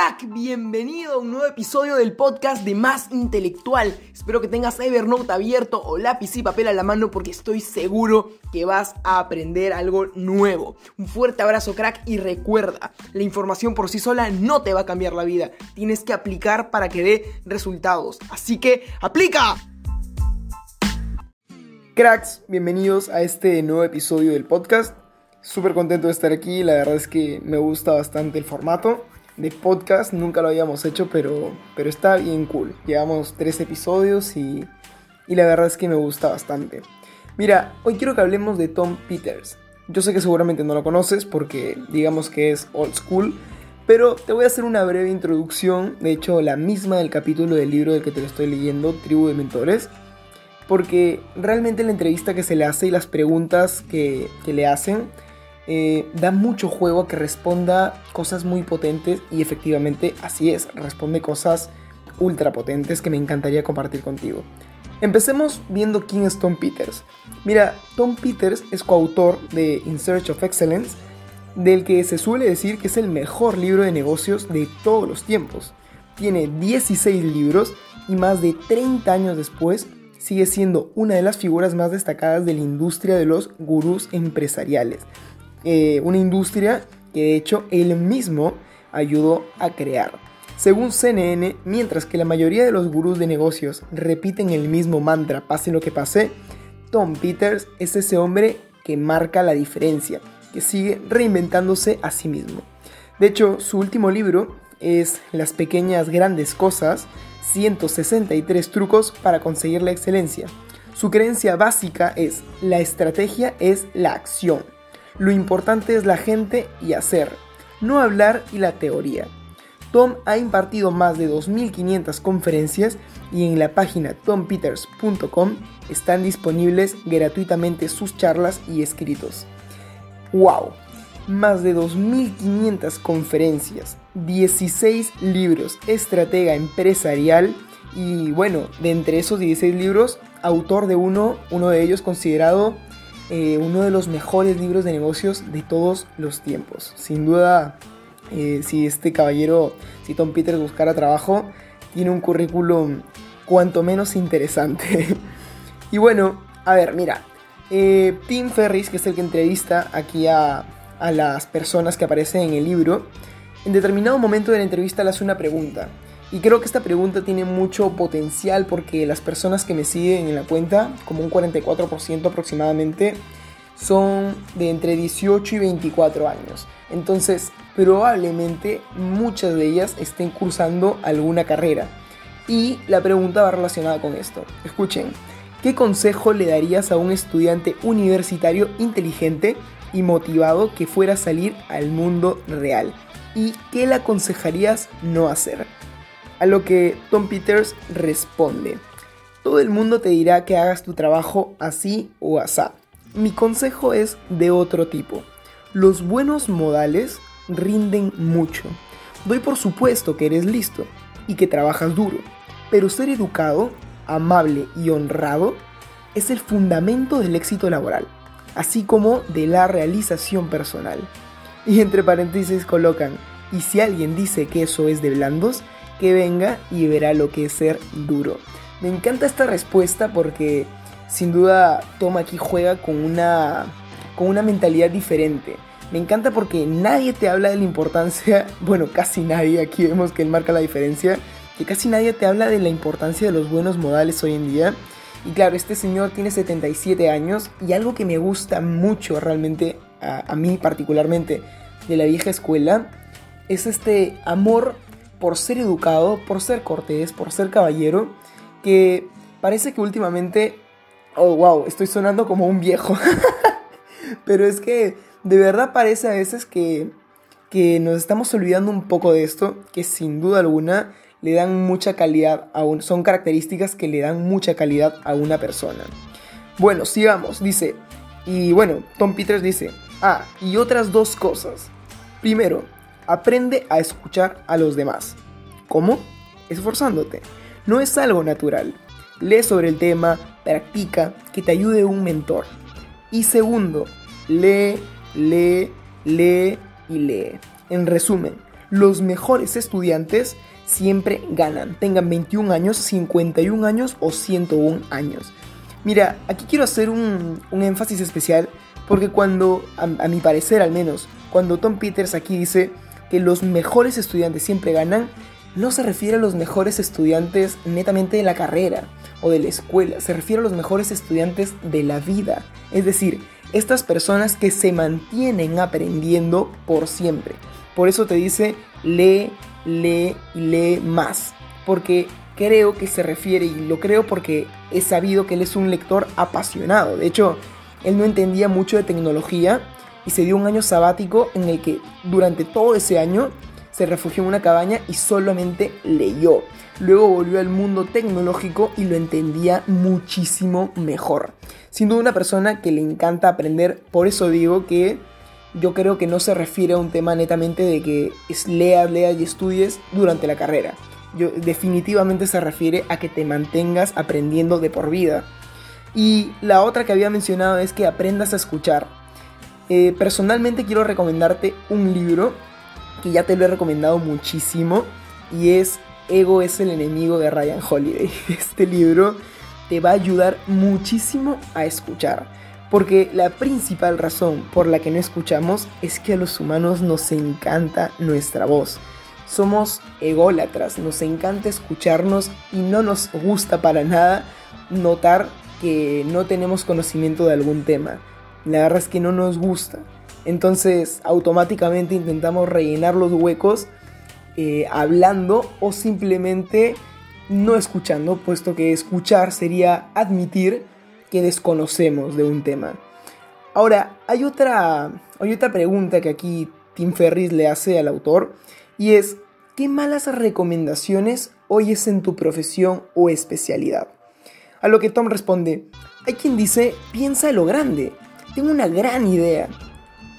crack, bienvenido a un nuevo episodio del podcast de Más Intelectual. Espero que tengas Evernote abierto o lápiz y papel a la mano porque estoy seguro que vas a aprender algo nuevo. Un fuerte abrazo crack y recuerda, la información por sí sola no te va a cambiar la vida. Tienes que aplicar para que dé resultados. Así que, ¡aplica! Cracks, bienvenidos a este nuevo episodio del podcast. Súper contento de estar aquí, la verdad es que me gusta bastante el formato de podcast, nunca lo habíamos hecho, pero, pero está bien cool. Llevamos tres episodios y, y la verdad es que me gusta bastante. Mira, hoy quiero que hablemos de Tom Peters. Yo sé que seguramente no lo conoces porque digamos que es old school, pero te voy a hacer una breve introducción, de hecho la misma del capítulo del libro del que te lo estoy leyendo, Tribu de Mentores, porque realmente la entrevista que se le hace y las preguntas que, que le hacen eh, da mucho juego a que responda cosas muy potentes y efectivamente así es, responde cosas ultra potentes que me encantaría compartir contigo. Empecemos viendo quién es Tom Peters. Mira, Tom Peters es coautor de In Search of Excellence, del que se suele decir que es el mejor libro de negocios de todos los tiempos. Tiene 16 libros y más de 30 años después sigue siendo una de las figuras más destacadas de la industria de los gurús empresariales. Eh, una industria que de hecho él mismo ayudó a crear. Según CNN, mientras que la mayoría de los gurús de negocios repiten el mismo mantra pase lo que pase, Tom Peters es ese hombre que marca la diferencia, que sigue reinventándose a sí mismo. De hecho, su último libro es Las pequeñas grandes cosas, 163 trucos para conseguir la excelencia. Su creencia básica es, la estrategia es la acción. Lo importante es la gente y hacer, no hablar y la teoría. Tom ha impartido más de 2.500 conferencias y en la página tompeters.com están disponibles gratuitamente sus charlas y escritos. ¡Wow! Más de 2.500 conferencias, 16 libros, estratega empresarial y bueno, de entre esos 16 libros, autor de uno, uno de ellos considerado eh, uno de los mejores libros de negocios de todos los tiempos. Sin duda, eh, si este caballero, si Tom Peters buscara trabajo, tiene un currículum cuanto menos interesante. y bueno, a ver, mira, eh, Tim Ferris, que es el que entrevista aquí a, a las personas que aparecen en el libro, en determinado momento de la entrevista le hace una pregunta. Y creo que esta pregunta tiene mucho potencial porque las personas que me siguen en la cuenta, como un 44% aproximadamente, son de entre 18 y 24 años. Entonces, probablemente muchas de ellas estén cursando alguna carrera. Y la pregunta va relacionada con esto. Escuchen, ¿qué consejo le darías a un estudiante universitario inteligente y motivado que fuera a salir al mundo real? ¿Y qué le aconsejarías no hacer? A lo que Tom Peters responde, todo el mundo te dirá que hagas tu trabajo así o asá. Mi consejo es de otro tipo. Los buenos modales rinden mucho. Doy por supuesto que eres listo y que trabajas duro, pero ser educado, amable y honrado es el fundamento del éxito laboral, así como de la realización personal. Y entre paréntesis colocan, y si alguien dice que eso es de blandos, que venga y verá lo que es ser duro. Me encanta esta respuesta porque sin duda Tom aquí juega con una, con una mentalidad diferente. Me encanta porque nadie te habla de la importancia, bueno, casi nadie, aquí vemos que él marca la diferencia, que casi nadie te habla de la importancia de los buenos modales hoy en día. Y claro, este señor tiene 77 años y algo que me gusta mucho realmente, a, a mí particularmente, de la vieja escuela, es este amor por ser educado, por ser cortés, por ser caballero, que parece que últimamente, oh wow, estoy sonando como un viejo, pero es que de verdad parece a veces que, que nos estamos olvidando un poco de esto, que sin duda alguna le dan mucha calidad a un, son características que le dan mucha calidad a una persona. Bueno, sigamos, dice, y bueno, Tom Peters dice, ah, y otras dos cosas. Primero, Aprende a escuchar a los demás. ¿Cómo? Esforzándote. No es algo natural. Lee sobre el tema, practica, que te ayude un mentor. Y segundo, lee, lee, lee y lee. En resumen, los mejores estudiantes siempre ganan, tengan 21 años, 51 años o 101 años. Mira, aquí quiero hacer un, énfasis especial porque cuando, a, a mi parecer al menos, cuando Tom Peters aquí dice que los mejores estudiantes siempre ganan, no se refiere a los mejores estudiantes netamente de la carrera o de la escuela, se refiere a los mejores estudiantes de la vida. Es decir, estas personas que se mantienen aprendiendo por siempre. Por eso te dice lee, lee y lee más. Porque creo que se refiere, y lo creo porque he sabido que él es un lector apasionado. De hecho, él no entendía mucho de tecnología y se dio un año sabático en el que durante todo ese año se refugió en una cabaña y solamente leyó. Luego volvió al mundo tecnológico y lo entendía muchísimo mejor. Sin duda una persona que le encanta aprender, por eso digo que yo creo que no se refiere a un tema netamente de que leas, leas y estudies durante la carrera. Yo, definitivamente se refiere a que te mantengas aprendiendo de por vida. Y la otra que había mencionado es que aprendas a escuchar. Eh, personalmente quiero recomendarte un libro que ya te lo he recomendado muchísimo y es Ego es el enemigo de Ryan Holiday. Este libro te va a ayudar muchísimo a escuchar. Porque la principal razón por la que no escuchamos es que a los humanos nos encanta nuestra voz. Somos ególatras, nos encanta escucharnos y no nos gusta para nada notar que no tenemos conocimiento de algún tema. La verdad es que no nos gusta. Entonces automáticamente intentamos rellenar los huecos eh, hablando o simplemente no escuchando, puesto que escuchar sería admitir que desconocemos de un tema. Ahora, hay otra, hay otra pregunta que aquí Tim Ferris le hace al autor y es, ¿qué malas recomendaciones oyes en tu profesión o especialidad? A lo que Tom responde, hay quien dice, piensa en lo grande, tengo una gran idea.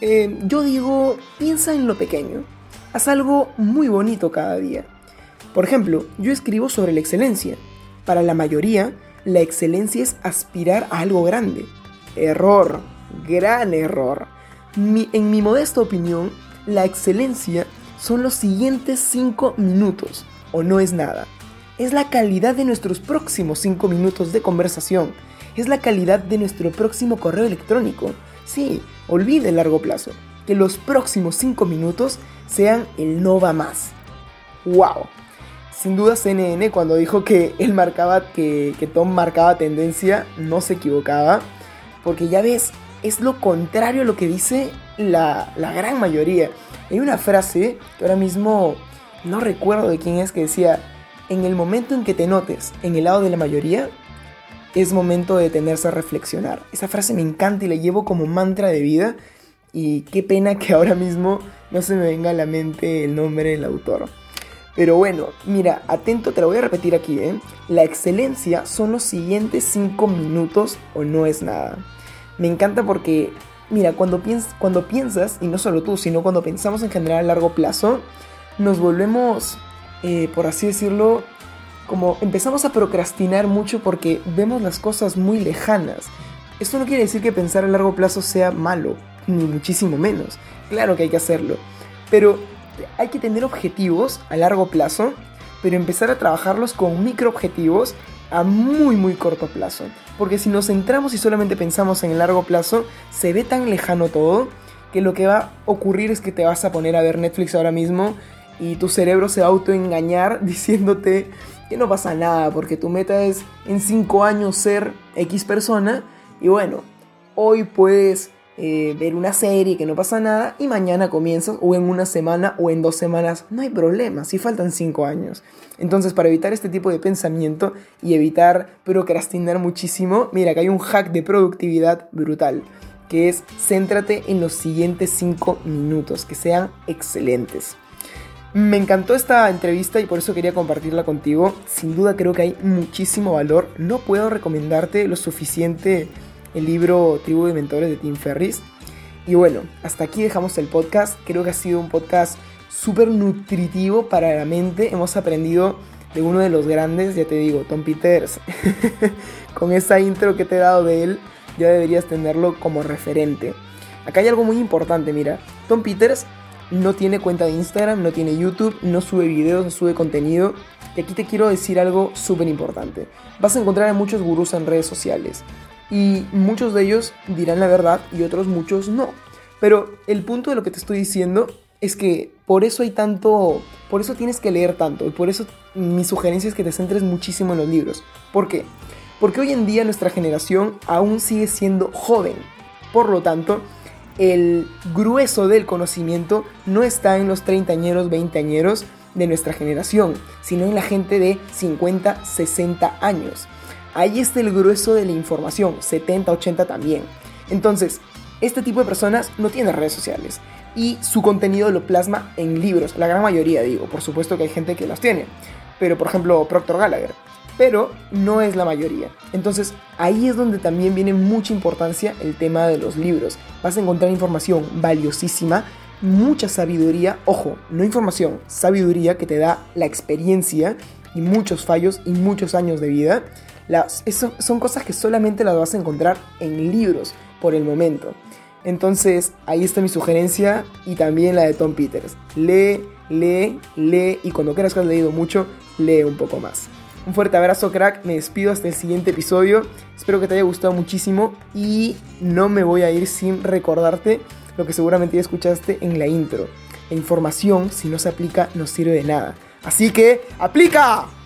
Eh, yo digo, piensa en lo pequeño. Haz algo muy bonito cada día. Por ejemplo, yo escribo sobre la excelencia. Para la mayoría, la excelencia es aspirar a algo grande. Error, gran error. en mi modesta opinión, la excelencia son los siguientes 5 minutos, o no es nada. Es la calidad de nuestros próximos 5 minutos de conversación. Es la calidad de nuestro próximo correo electrónico. Sí, olvide el largo plazo. Que los próximos 5 minutos sean el no va más. ¡Wow! Sin duda CNN cuando dijo que él marcaba, que, Tom marcaba tendencia, no se equivocaba. Porque ya ves, es lo contrario a lo que dice la, la gran mayoría. Hay una frase que ahora mismo no recuerdo de quién es que decía, en el momento en que te notes en el lado de la mayoría, es momento de detenerse a reflexionar. Esa frase me encanta y la llevo como mantra de vida y qué pena que ahora mismo no se me venga a la mente el nombre del autor. Pero bueno, mira, atento, te lo voy a repetir aquí, ¿eh? La excelencia son los siguientes 5 minutos o no es nada. Me encanta porque, mira, cuando, cuando piensas, y no solo tú, sino cuando pensamos en general a largo plazo, nos volvemos, eh, por así decirlo, como empezamos a procrastinar mucho porque vemos las cosas muy lejanas. Esto no quiere decir que pensar a largo plazo sea malo, ni muchísimo menos. Claro que hay que hacerlo. Pero hay que tener objetivos a largo plazo, pero empezar a trabajarlos con micro objetivos a muy muy corto plazo. Porque si nos centramos y solamente pensamos en el largo plazo, se ve tan lejano todo que lo que va a ocurrir es que te vas a poner a ver Netflix ahora mismo y tu cerebro se va a autoengañar diciéndote que no pasa nada porque tu meta es en 5 años ser X persona y bueno, hoy puedes eh, ver una serie que no pasa nada y mañana comienzas o en una semana o en dos semanas. No hay problema, si faltan cinco años. Entonces para evitar este tipo de pensamiento y evitar procrastinar muchísimo, mira que hay un hack de productividad brutal que es céntrate en los siguientes cinco minutos, que sean excelentes. Me encantó esta entrevista y por eso quería compartirla contigo. Sin duda creo que hay muchísimo valor. No puedo recomendarte lo suficiente el libro Tribu de Mentores de Tim Ferris. Y bueno, hasta aquí dejamos el podcast. Creo que ha sido un podcast súper nutritivo para la mente. Hemos aprendido de uno de los grandes, ya te digo, Tom Peters. Con esa intro que te he dado de él, ya deberías tenerlo como referente. Acá hay algo muy importante, mira. Tom Peters no tiene cuenta de Instagram, no tiene YouTube, no sube videos, no sube contenido. Y aquí te quiero decir algo súper importante. Vas a encontrar a muchos gurús en redes sociales. Y muchos de ellos dirán la verdad y otros muchos no. Pero el punto de lo que te estoy diciendo es que por eso hay tanto, por eso tienes que leer tanto y por eso mi sugerencia es que te centres muchísimo en los libros. ¿Por qué? Porque hoy en día nuestra generación aún sigue siendo joven. Por lo tanto, el grueso del conocimiento no está en los treintañeros, veinteañeros de nuestra generación, sino en la gente de 50, 60 años. Ahí está el grueso de la información, 70, 80 también. Entonces, este tipo de personas no tiene redes sociales y su contenido lo plasma en libros, la gran mayoría digo, por supuesto que hay gente que los tiene, pero por ejemplo Proctor Gallagher, pero no es la mayoría. Entonces ahí es donde también viene mucha importancia el tema de los libros. Vas a encontrar información valiosísima, mucha sabiduría, ojo, no información, sabiduría que te da la experiencia y muchos fallos y muchos años de vida. Las, son cosas que solamente las vas a encontrar en libros por el momento. Entonces, ahí está mi sugerencia y también la de Tom Peters. Lee, lee, lee y cuando creas que has leído mucho, lee un poco más. Un fuerte abrazo, crack. Me despido hasta el siguiente episodio. Espero que te haya gustado muchísimo y no me voy a ir sin recordarte lo que seguramente ya escuchaste en la intro. La información, si no se aplica, no sirve de nada. Así que, ¡aplica!